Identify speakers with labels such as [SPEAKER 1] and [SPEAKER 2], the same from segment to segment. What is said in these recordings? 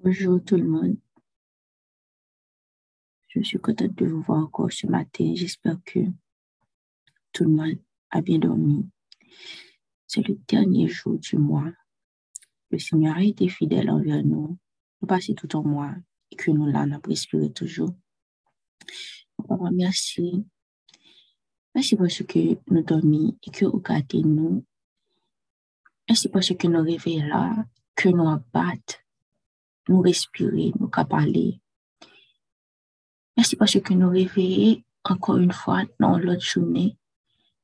[SPEAKER 1] Bonjour tout le monde. Je suis contente de vous voir encore ce matin. J'espère que tout le monde a bien dormi. C'est le dernier jour du mois. Le Seigneur a été fidèle envers nous. Nous passons tout un mois et que nous l'avons respiré toujours. Papa, merci. Merci parce que nous dormons et que vous gardez nous. Merci parce que nous rêvons là, que nous abattons nous respirer, nous parler. Merci parce que nous réveillons encore une fois dans l'autre journée.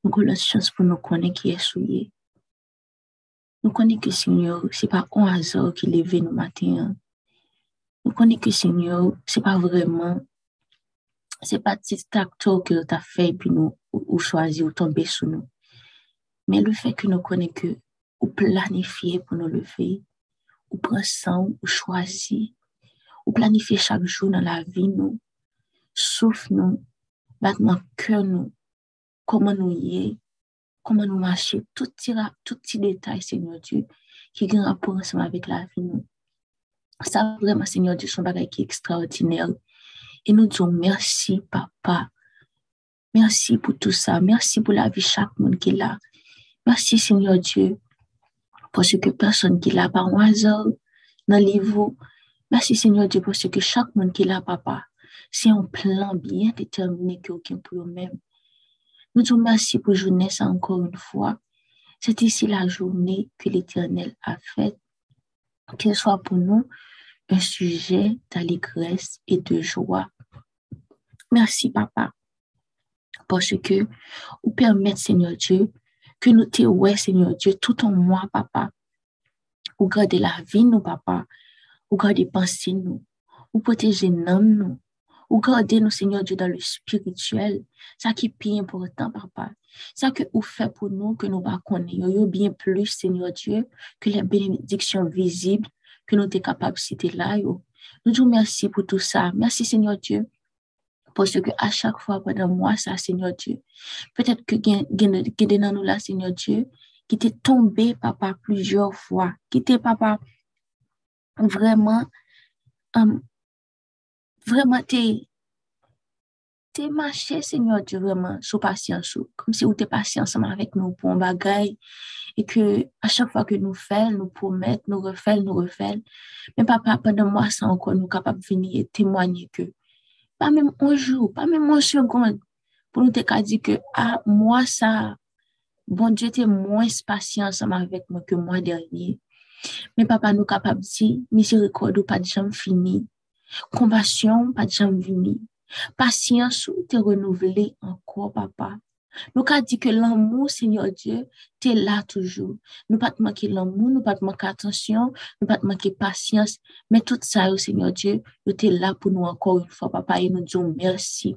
[SPEAKER 1] Nous avons la chance pour nous connaître qui est souillé. Nous connaissons que Seigneur, ce n'est pas un hasard qui levé nous matin. Nous connaissons que Seigneur, ce n'est pas vraiment, ce n'est pas petit acteur que tu as fait puis nous, ou, choisi ou tomber sur nous. Mais le fait que nous connaissons que ou planifié pour nous lever, ou prend ou choisi, ou planifier chaque jour dans la vie nous, souffle nous, battement cœur nous, comment nous y est, comment nous marcher, tout petit détail, Seigneur Dieu, qui a un rapport ensemble avec la vie nous. Ça, vraiment, Seigneur Dieu, son bagage qui est extraordinaire. Et nous disons merci, Papa. Merci pour tout ça. Merci pour la chaque monde qui est là. Merci, Seigneur Dieu, parce que personne qui l'a par hasard dans livre. Merci Seigneur Dieu parce que chaque monde qui là, papa, c'est un plan bien déterminé que aucun pour eux-mêmes. Nous te remercions pour journée encore une fois. C'est ici la journée que l'Éternel a faite. Qu'elle soit pour nous un sujet d'allégresse et de joie. Merci, papa, parce que vous permettez, Seigneur Dieu, que nous te ouais, Seigneur Dieu, tout en moi, papa. Ou garder la vie, nous, papa. Ou garder penser, nous. Ou protéger nous. Ou garder nous, Seigneur Dieu, dans le spirituel. Ça qui est bien important, papa. Ça que vous faites pour nous, que nous va connaître, bien plus, Seigneur Dieu, que les bénédictions visibles que nous sommes capables de citer là. Nous disons merci pour tout ça. Merci, Seigneur Dieu, parce que à chaque fois pendant moi, ça, Seigneur Dieu, peut-être que dans nous là, Seigneur Dieu, qui t'est tombé, papa, plusieurs fois, qui t'est, papa, vraiment, um, vraiment, t'es, t'es marché, Seigneur Dieu, vraiment, sous patience, comme si vous patient ensemble avec nous pour un bagage, et que à chaque fois que nous faisons, nous promettons, nous refaisons, nous refaisons. Mais papa, pendant moi, ça encore, nous capables de venir et témoigner que pas même un jour, pas même un seconde, pour nous te dire que, ah, moi, ça, bon Dieu était moins patient avec moi que moi dernier. Mais papa, nous capables dire, miséricorde, pas de jamais fini. Compassion, pas de jamais fini. Patience, te renouvelée encore, papa. Nous avons dit que l'amour, Seigneur Dieu, tu es là toujours. Nous pas manquer l'amour, nous pas manquer attention, nous pas manquer patience. Mais tout ça, Seigneur Dieu, tu es là pour nous encore une fois, papa, et nous disons merci.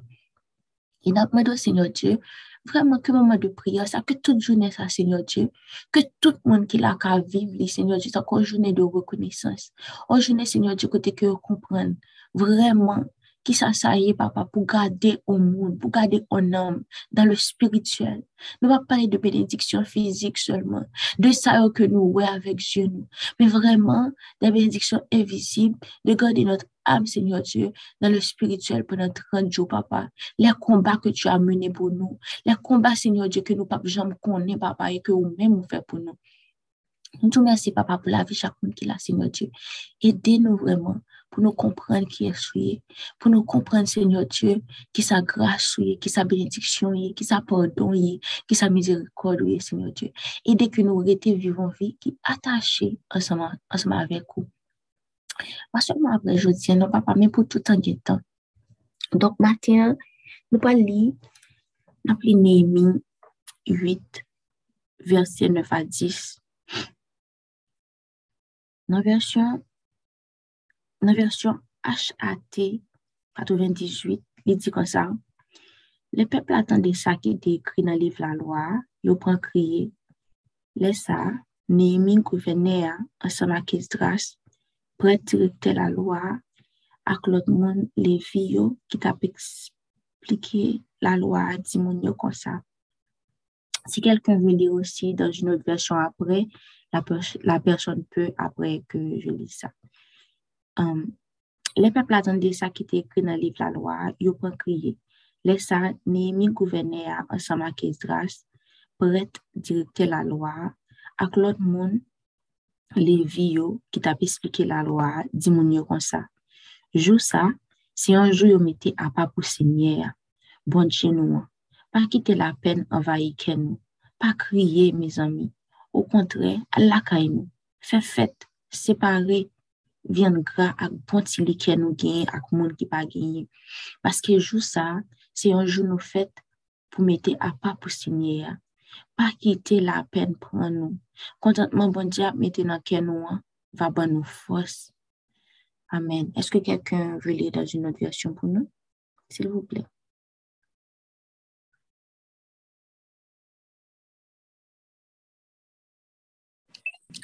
[SPEAKER 1] Et nous demandons, Seigneur Dieu, vraiment que moment de prière, ça, que toute journée, ça, Seigneur Dieu, que tout le monde qui l'a qu'à vivre, Seigneur Dieu, encore une journée de reconnaissance. Une journée, Seigneur Dieu, côté que comprendre vraiment qui est, papa, pour garder au monde, pour garder un homme dans le spirituel. Ne va pas parler de bénédiction physique seulement, de ça que nous, ouais, avec Dieu, mais vraiment des bénédictions invisibles, de garder notre âme, Seigneur Dieu, dans le spirituel pendant 30 jours, papa. Les combats que tu as menés pour nous, les combats, Seigneur Dieu, que nous, pas jamais connaître, papa, et que vous-même vous faites pour nous. Nous te remercions, papa, pour la vie chaque monde qui l'a, Seigneur Dieu. Aidez-nous vraiment pour nous comprendre qui est souillé, pour nous comprendre, Seigneur Dieu, qui sa grâce souillé, qui sa bénédiction qui sa pardon qui sa miséricorde Seigneur Dieu. Aidez que nous restions vivons vie qui attachée ensemble, ensemble avec vous. Pas seulement après, je dis, non, papa, mais pour tout en temps. Donc, matin, nous allons lire, nous allons Néhémie 8, verset 9 à 10. Dans version, version HAT 98, il dit comme ça. Le peuple attendait ça qui était écrit dans le livre la loi. Il prend crier. Laisse ça, Néhémie gouverneur ensemble avec Esdras, prêtre directeur la loi, avec l'autre monde, les qui t'a expliqué la loi, dit mon comme ça. Si quelqu'un veut lire aussi dans une autre version après, la, personne peut après que je lis ça. um, les peuples attendaient ça qui était écrit dans le livre la loi, ils ont crié. Les ça, Néhémie gouverneur ensemble avec Esdras, prêtre directeur la loi, avec l'autre monde, les vieux qui t'a expliqué la loi, dit mon comme ça. Jour ça, si un jour vous mettez à pas pour Seigneur, bon chez nous, pas quitter la peine envahir nous, pas crier mes amis. Au contraire, Allah nous, fait fête, séparer, vient gras avec bon tili qui nous gagne, avec monde qui pas gagné. Parce que jour ça, c'est un jour nous fête pour mettre à pas pour Seigneur. Pas quitter la peine pour nous. Contentement, bon Dieu, mettez dans le nous, va bonne nous force. Amen. Est-ce que quelqu'un veut lire dans une autre version pour nous? S'il vous plaît.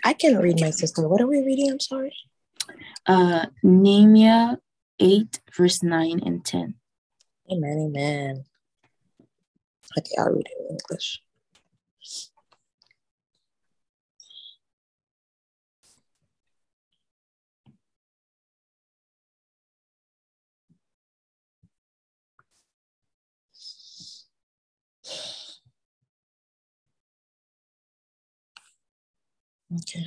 [SPEAKER 2] I can read my sister. What are we reading? I'm sorry.
[SPEAKER 1] Uh, Nehemiah 8, verse 9 and 10.
[SPEAKER 2] Amen, amen. Okay, I'll read it in English. Okay.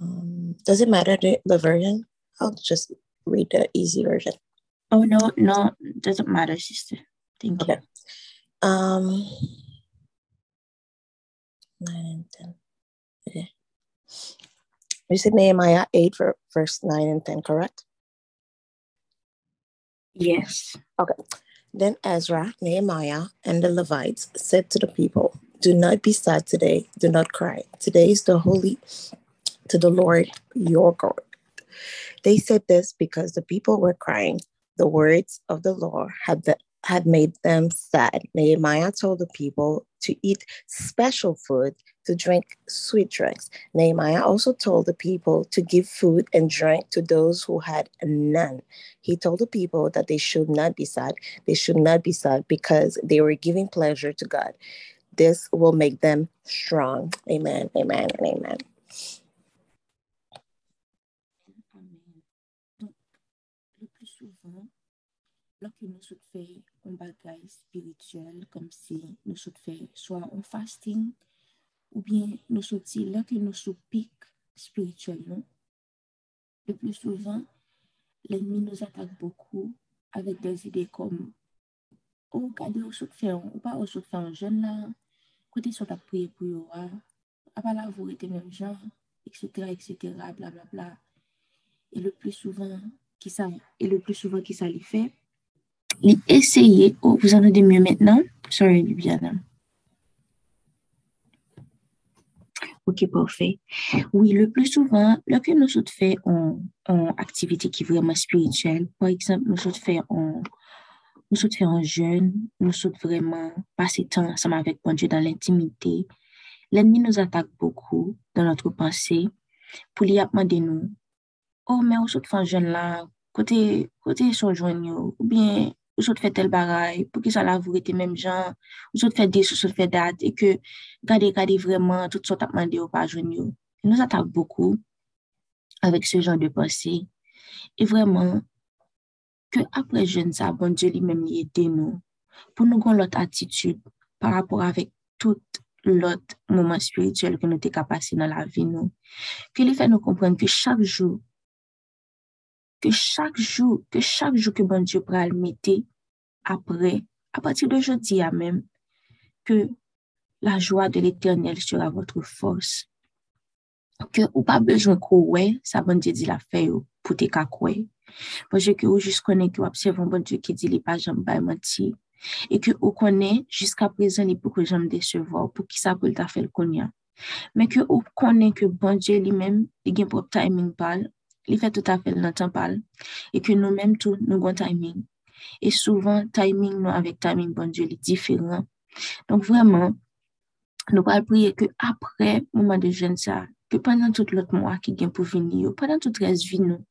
[SPEAKER 2] Um, does it matter the, the version? I'll just read the easy version.
[SPEAKER 1] Oh no, no, doesn't matter, sister. Thank
[SPEAKER 2] okay. you. Um, nine and ten. Okay. You said Nehemiah eight, verse nine and ten, correct?
[SPEAKER 1] Yes.
[SPEAKER 2] Okay. Then Ezra, Nehemiah, and the Levites said to the people, Do not be sad today, do not cry. Today is the holy to the Lord your God. They said this because the people were crying. The words of the Lord had, the, had made them sad. Nehemiah told the people to eat special food, to drink sweet drinks. Nehemiah also told the people to give food and drink to those who had none. He told the people that they should not be sad. They should not be sad because they were giving pleasure to God. This will make them strong. Amen, amen, and amen.
[SPEAKER 1] lorsque nous souhaitons faire un bagage spirituel, comme si nous souhaitons faire soit un fasting, ou bien nous souhaitons, lorsque nous sommes pic spirituellement, le plus souvent, l'ennemi nous attaque beaucoup avec des idées comme Oh, regardez, on souhaite faire, ou pas, on souhaite faire un jeune là, côté sont à prier pour eux, à là, vous êtes même gens, etc., etc., blablabla. Bla, bla. Et le plus souvent, qui ça, et le plus souvent, qui ça lui fait, Essayez. Oh, vous entendez mieux maintenant? Sorry, Bibiana. Ok, parfait. Oui, le plus souvent, lorsque nous faisons fait une activité qui est vraiment spirituelle, par exemple, nous faisons fait un, nous fait un jeûne, nous faisons vraiment passer temps ensemble avec bon Dieu dans l'intimité. L'ennemi nous attaque beaucoup dans notre pensée pour lui demander nous, oh, mais on fait un jeûne là, côté, côté son ou bien ou soit fait tel bagaille, pour que ça la vous était même gens, ou soit fait des, ou soit fait date, et que, gardez, gardez vraiment, tout ça t'a demandé au Il nous attaque beaucoup avec ce genre de pensée. Et vraiment, que après jeune ça, bon Dieu lui-même y aide nous, pour nous avoir l'autre attitude par rapport avec tout l'autre moment spirituel que nous avons capacité dans la vie, nous. Que lui fait nous comprendre que chaque jour, ke chak jou, ke chak jou ke bon Diyo pral mette apre, apati de jodi a mem, ke la jwa de l'Eternel sera votre force. Ke ou pa bejwen kouwe, sa bon Diyo di la feyo pou te kakwe. Ponje ke ou jis konen ki ou apsevan bon Diyo ki di li pa jom bay manti, e ke ou konen jiska prezen li pou ke jom desevo, pou ki sa pou lta fel konya. Men ke ou konen ke bon Diyo li men, li gen prop ta emin pal, il fait tout à fait le temps parle et que nous-mêmes tout nous avons timing. Et souvent timing nous avec timing bon Dieu est différent. Donc vraiment nous allons prier que après moment de jeûne ça que pendant tout mois qui vient pour venir pendant toute reste vie nous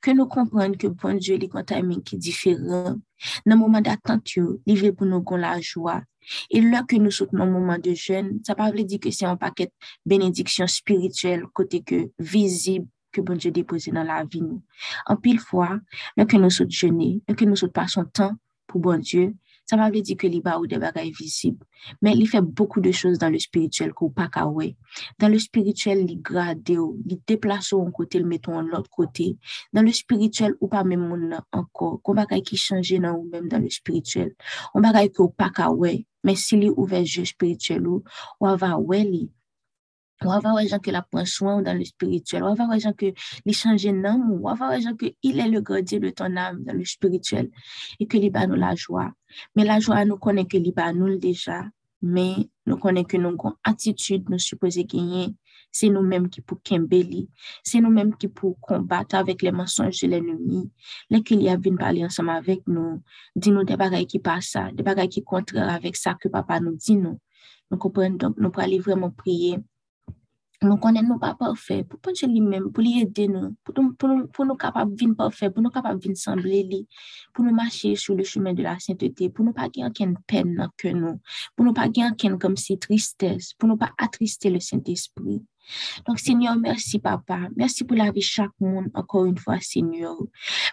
[SPEAKER 1] que nous comprenions que bon Dieu est un timing est différent. Dans le moment d'attente il veut pour nous la joie. Et là que nous soutenons un moment de jeûne, ça ne veut dire que c'est un paquet bénédiction spirituelle côté que visible que bon Dieu dépose dans la vie nous. En pile fois, là que nous sommes jeûner, là que nous sommes passons temps pour bon Dieu, ça m'a dire que les ou des bagages visibles. Mais il fait beaucoup de choses dans le spirituel qu'on pas qu'à Dans le spirituel, il grade, il déplace un côté, il met en l'autre côté. Dans le spirituel, ou pas même encore. Qu'on bagaille qui change dans ou même dans le spirituel. On bagaille qu'on pas qu'à Mais s'il est ouvert jeu spirituel ou, on va ouais va voir les gens que la prend soin dans le spirituel. On va voir les gens que les changer nom. On va voir les gens que il est le gardien de ton âme dans le spirituel et que nous la joie. Mais la joie, nous connaît que nous déjà. Mais nous connaît que nous avons attitude, nous supposons gagner. C'est nous-mêmes qui pour Kimbeli. C'est nous-mêmes qui pour combattre avec les mensonges de l'ennemi. Les qu'il y a venu parler ensemble avec nous. Dis-nous des bagailles qui passent ça, des bagailles qui contraires avec ça que papa nous dit nous. Nous comprenons donc, nous pour aller vraiment Nou konen nou pa parfè, pou ponche li mèm, pou li edè nou, pou, pou, nou, pou nou kapap vin parfè, pou nou kapap vin semblè li, pou nou mache sou le choumè de la sainteté, pou nou pa gen ken pen nan ke nou, pou nou pa gen ken kom si tristès, pou nou pa atristè le Saint-Esprit. Donc, Seigneur, merci, papa. Merci pour la vie chaque monde, encore une fois, Seigneur.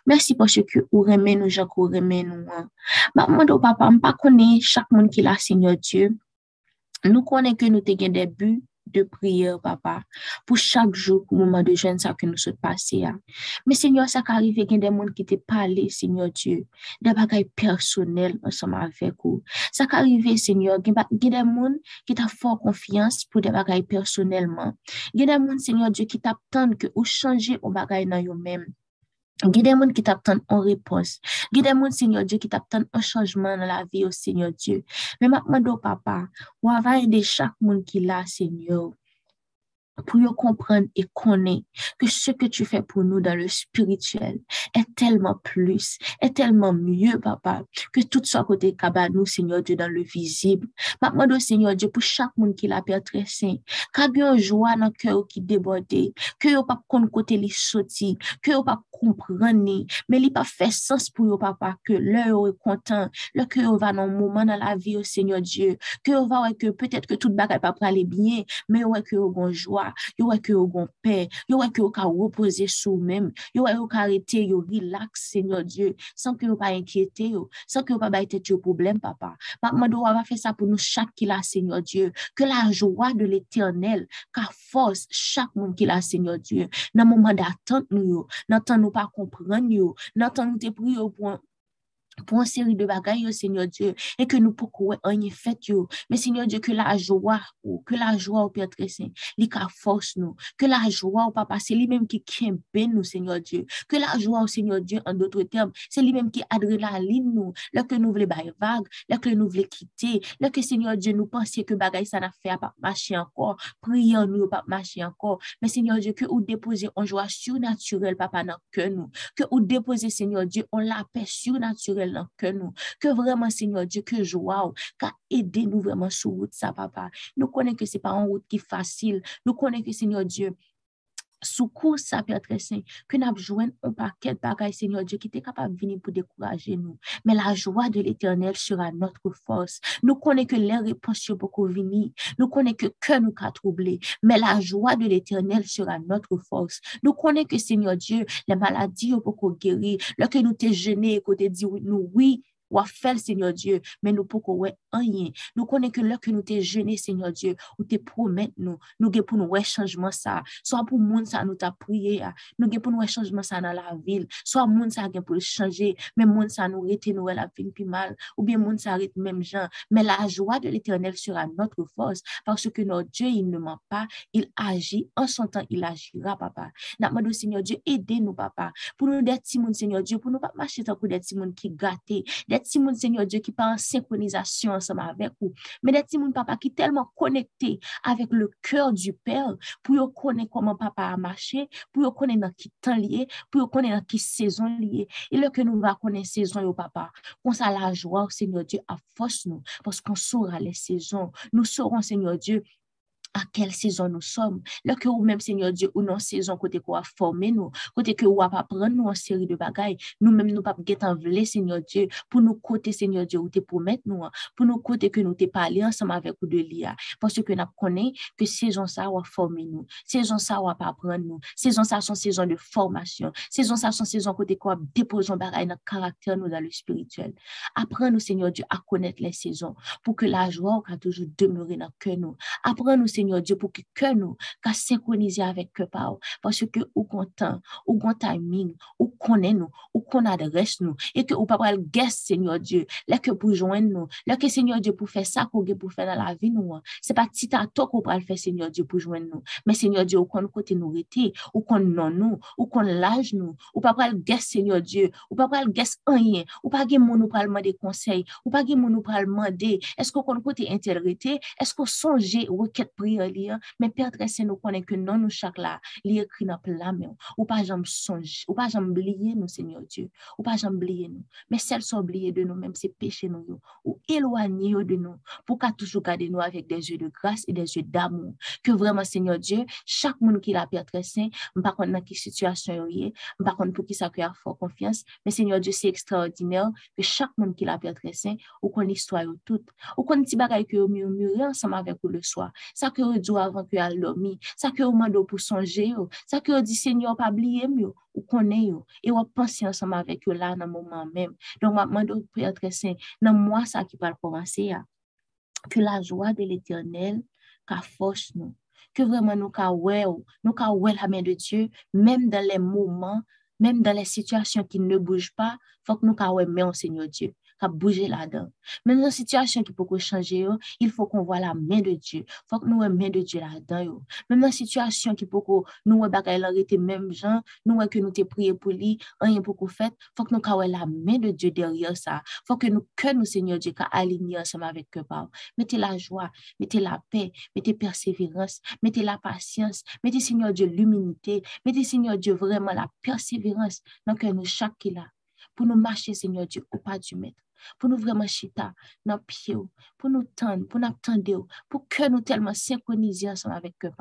[SPEAKER 1] Merci parce que vous remènez nous, Jacques, vous remènez nous. Maman, papa, je ne connais pas chaque monde qui l'a, Seigneur Dieu. Nous connaissons que nous avons des buts. De prière, papa, pour chaque jour, moment de jeûne, ça que nous sommes passés. Mais Seigneur, ça arrive qu'il y a des gens qui te parlé, Seigneur Dieu, des bagages personnels ensemble avec vous. Ça arrive, Seigneur, il y a des gens qui t'ont fort confiance pour des bagages personnellement. Il y a des gens, Seigneur Dieu, qui t'attendent que vous changez vos bagages dans eux-mêmes. Gide moun ki tap tan an repos. Gide moun, Senyor Diyo, ki tap tan an chanjman nan la vi yo, Senyor Diyo. Men makman do, Papa, wavay de chak moun ki la, Senyor. Pour comprendre et connaître que ce que tu fais pour nous dans le spirituel est tellement plus, est tellement mieux, papa, que tout ce côté nous, Seigneur Dieu, dans le visible. Maintenant, Seigneur Dieu, pour chaque monde qui l'a Père très saint, qu'il y ait joie dans le cœur qui déborde, que n'y pas de côté les sorti, que n'y pas comprendre, mais il pas fait sens pour eux, papa, que l'heure est content, le cœur va dans un moment dans la vie, au Seigneur Dieu, que va que peut-être que tout le bagage pas aller bien, mais ouais que bon joie, yo wè ke yo gon paix, yo wè ke yo ka reposer sou même, yo wè yo ka arrêter, yo relax, Seigneur Dieu, sans que yo pas inquiéter yo, sans que yo pas bailler tête problème, papa. Mando va faire ça pour nous chaque qui l'a, Seigneur Dieu, que la joie de l'éternel, ka force chaque monde qui l'a, Seigneur Dieu, dans moment d'attente nous nous pas comprendre nous te prier pour pour une série de bagailles, Seigneur Dieu, et que nous pouvons en fait, mais Seigneur Dieu, que la joie, que la joie au Père très saint, lui force nous, que la joie au Papa, c'est lui-même qui kembe nous, Seigneur Dieu, que la joie au Seigneur Dieu, en d'autres termes, c'est lui-même qui adrénaline nous, là que nous voulons bailler vague, là que nous voulons quitter, là que Seigneur Dieu, nous pensions que bagaille ça n'a fait pas marcher encore, prions nous pas marcher encore, mais Seigneur Dieu, que vous déposez en joie surnaturelle, Papa, dans que nous, que vous déposez, Seigneur Dieu, on la paix surnaturelle que nous. Que vraiment, Seigneur Dieu, que joie, qu'a aidé nous vraiment sur route ça, papa. Nous connaissons que c'est pas une route qui est facile. Nous connaissons que, Seigneur Dieu, Secours ça, Père saint, que nous avons un paquet de bagailles, Seigneur Dieu, qui est capable de venir pour décourager nous. Mais la joie de l'éternel sera notre force. Nous connaissons que les réponses beaucoup venir. Nous connaissons que que nous a troublé. Mais la joie de l'éternel sera notre force. Nous connaissons que, Seigneur Dieu, les maladies ont beaucoup guéri. Lorsque nous t'es gêné que nous dit nous oui, ou à faire, Seigneur Dieu, mais nous pouvons rien. Nous connaissons que là que nous t'es jeûné, Seigneur Dieu, ou te promet nous, nous avons pour nous ouais changement ça, soit pour monde ça nous t'a prié, nous avons pour nous changement ça dans la ville, soit monde ça pour changer, mais monde ça nous rete nous la vie plus mal, ou bien monde ça arrête même gens, mais la joie de l'éternel sera notre force, parce que notre Dieu, il ne ment pas, il agit, en son temps, il agira, papa. Nous Seigneur Dieu, aidez-nous, papa, pour nous des petits Seigneur Dieu, pour nous pas marcher tant que des petits qui gâtés, des petits Seigneur Dieu, qui parlent en synchronisation ensemble avec vous. Mais des petits papa, qui tellement connectés avec le cœur du Père, pour connaître comment papa a marché, pour connaître dans qui temps lié, pour connaître dans qui saison lié. Et là que nous va connaître saison, yo papa, qu'on ça la joie, Seigneur Dieu, à force nous, parce qu'on saura les saisons. Nous saurons, Seigneur Dieu, à quelle saison nous sommes. Là que ou même, Seigneur Dieu, ou non saison côté quoi former nous, côté que ou pas prendre nous en série de bagailles, nous-mêmes nous pas get en Seigneur Dieu, pour nous côté, Seigneur Dieu, ou te promettre nous, pour nous côté que nous te parler ensemble avec ou de l'IA. Parce que nous connaissons que saison ça va former nous, saison ça va apprendre nous, saison ça sont saison de formation, saison ça sont saison côté quoi déposons bagailles dans caractère nous dans le spirituel. Apprends-nous, Seigneur Dieu, à connaître les saisons pour que la joie va toujours demeurer dans le cœur nous. Apprends-nous, Seigneur Dieu, pour que cœur nous, qu'à synchroniser avec cœur parce que ou content, ou bon timing, ou connaît nous, ou qu'on adresse nous, et que ou pas le guest, Seigneur Dieu, là que pour joindre nous, là que Seigneur Dieu pour faire ça qu'on pour faire dans la vie nous, c'est pas petit à toi qu'on va le faire, Seigneur Dieu, pour joindre nous, mais Seigneur Dieu, ou qu'on côté nous rete, ou qu'on non nous, ou qu'on l'âge nous, ou pas le guest, Seigneur Dieu, ou pas le guest rien, ou pas que mon nous pas demander conseil, ou pas que mon nous pas demander, est-ce qu'on côté intégrité, est-ce qu'on songe requête prière lire, mais Père très nous connaît que non nous chaque là, li écrit dans la main, ou pas jamais songe, ou pas jamais oublier nous, Seigneur Dieu, ou pas jamais oublier nous, mais celles sont oubliées de nous, même c'est péché nous, ou éloigner de nous, pour qu'à toujours garder nous avec des yeux de grâce et des yeux d'amour, que vraiment, Seigneur Dieu, chaque monde qui l'a Père saint, par contre, dans quelle situation il est, par contre, pour qui ça a fort confiance, mais Seigneur Dieu, c'est extraordinaire que chaque monde qui l'a Père saint, ou qu'on histoire toute, ou qu'on petit bagaille que murmurer ensemble avec vous le soir, ça que vous dit avant que vous dormi, ça que vous demandez pour songer, ça que vous dit Seigneur, pas oublier mieux, ou connaît et ou penser ensemble avec vous là dans le moment même. Donc, demande au Père très saint, dans moi, ça qui parle commencer, que la joie de l'éternel, qu'a force nous, que vraiment nous qu'a nous qu'a la main de Dieu, même dans les moments, même dans les situations qui ne bougent pas, faut que nous qu'a mais Seigneur Dieu qui bouger là-dedans. Même dans une situation qui peut changer, il faut qu'on voit la main de Dieu. Il faut que nous ayons la main de Dieu là-dedans. Même dans une situation qui peut nous ayons même gens, nous que nous prié pour lui, rien pour qu'on fait, il faut que nous ayons la main de Dieu derrière ça. Il faut que nous, que Seigneur Dieu, aligner ensemble avec eux. Mettez la joie, mettez la paix, mettez persévérance, mettez la patience, mettez, Seigneur Dieu, l'humilité, mettez, Seigneur Dieu, vraiment la persévérance dans que nous, chaque qui là, pour nous marcher, Seigneur Dieu, au pas du maître pour nous vraiment chita dans pied, pour nous tendre, pour nous attendre, pour que nous tellement synchroniser ensemble avec eux,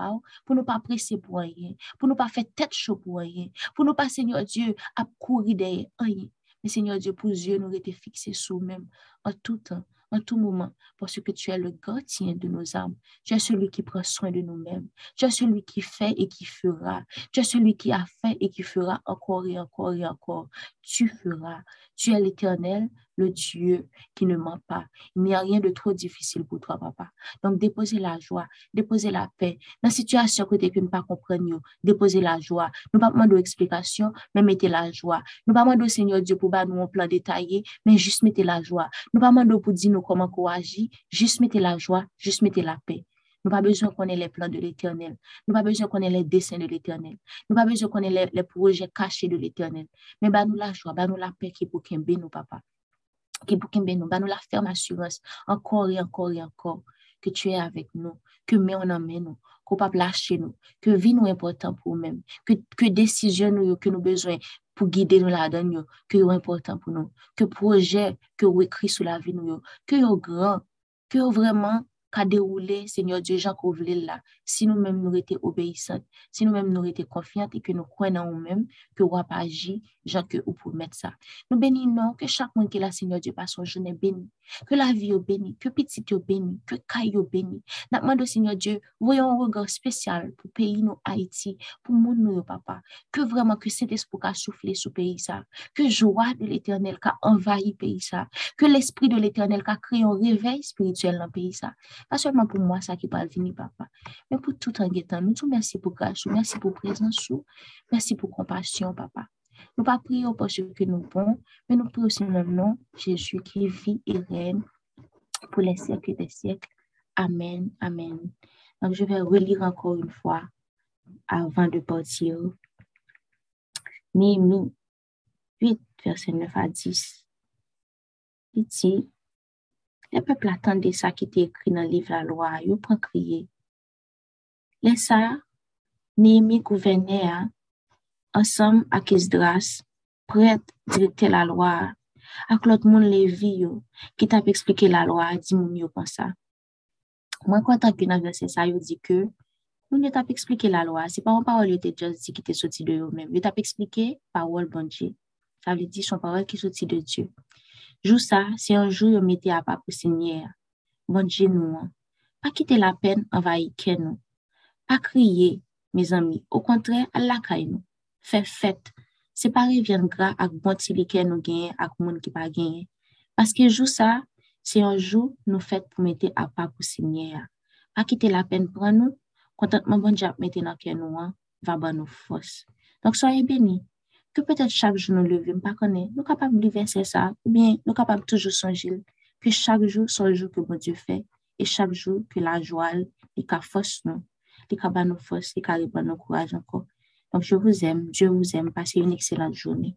[SPEAKER 1] pour nous pas presser pour rien, pour nous pas faire tête chaud pour rien, pour nous pas, Seigneur Dieu, à courir derrière rien. Mais Seigneur Dieu, pour Dieu, nous été fixés sur nous-mêmes en tout temps, en tout moment, parce que tu es le gardien de nos âmes. Tu es celui qui prend soin de nous-mêmes. Tu es celui qui fait et qui fera. Tu es celui qui a fait et qui fera encore et encore et encore. Tu feras. Tu es l'éternel, le Dieu qui ne ment pas. Il n'y a rien de trop difficile pour toi, papa. Donc, déposez la joie, déposez la paix. Dans la situation que tu ne pas déposez la joie. Nous pas demander d'explication, mais mettez la joie. Nous pas demander au Seigneur Dieu pour nous un plan détaillé, mais juste mettez la joie. Nous pas demander pour dire nous comment qu'on agit, juste mettez la joie, juste mettez la paix. Nous pas besoin qu'on ait les plans de l'éternel. Nous pas besoin qu'on ait les dessins de l'éternel. Nous pas besoin qu'on ait les, projets cachés de l'éternel. Mais bah nous la joie, bah nous la paix qui pour qu'il nous, papa qui nous, nous la ferme assurance encore et encore et encore que tu es avec nous, que mais on emmène nous, qu'on pas lâcher nous, que vie nous est important pour nous-mêmes, que, que décision nous, que nous besoin pour guider nous là-dedans, que est important pour nous, que projet que écrit sur la vie nous, que grand, que vraiment qu'a déroulé, Seigneur Dieu, Jean qu'on là, si nous-mêmes nous étions obéissants, si nous-mêmes nous étions confiants et que nous croyons nous-mêmes, que nous pas agi, Jean que vous pour mettre ça. Nous bénissons que chaque monde qui est là, Seigneur Dieu, passe son journée béni, que la vie est bénie, que petit est béni, que caille est béni. Nous demandons, Seigneur Dieu, voyons un regard spécial pour le pays, nous, Haïti, pour mon nous, papa, que vraiment que cet esprit a soufflé sur le pays, ça, que joie de l'éternel a envahi le pays, ça, que l'esprit de l'éternel a créé un réveil spirituel dans le pays, ça. Pas seulement pour moi, ça qui parle venir, papa, mais pour tout en guettant. Nous tout merci pour grâce, merci pour présence, merci pour compassion, papa. Nous pas prions pour ce que nous bon, mais nous prions aussi le nom Jésus qui vit et règne pour les siècles des siècles. Amen, amen. Donc, je vais relire encore une fois avant de partir. Néhémie 8, verset 9 à 10. Il dit, le peuple attendait ça qui était écrit dans le livre de la loi. Il prend crier. Les ça, Néhémie gouvernait hein, ensemble avec Esdras, prêtre, directeur la loi, avec l'autre monde Lévi qui t'a expliqué la loi, dit mon comme ça. Moi, quand on a verset ça, il dit que nous ne pas expliqué la loi. C'est pas une parole qui était qui était sorti de eux-mêmes. Il t'a expliqué parole bon Dieu. Ça veut dire son parole qui est sorti de Dieu. Jour ça, c'est un jour où mettez à pas pour signer. Bon nous. Hein. Pas quitter la peine envahir nous. Pas crier, mes amis. Au contraire, Allah caille nous. Fait fête. C'est pas vient gras avec bon que nous gagne avec monde qui pas gagné. Parce que jour ça, c'est un jour nous fait pour mettre à pas pour signer. Pas quitter la peine pour nous. Contentement bon Dieu mettre dans cœur nous hein, va ba nous force. Donc soyez bénis. Que peut-être chaque jour nous levons, pas connaître, nous capables de verser ça, ou bien nous capables toujours songer que chaque jour soit le jour que bon Dieu fait, et chaque jour que la joie, et qu'à force nous, et qu'à nous force, et qu'à nous courage encore. Donc je vous aime, Dieu vous aime, passez une excellente journée.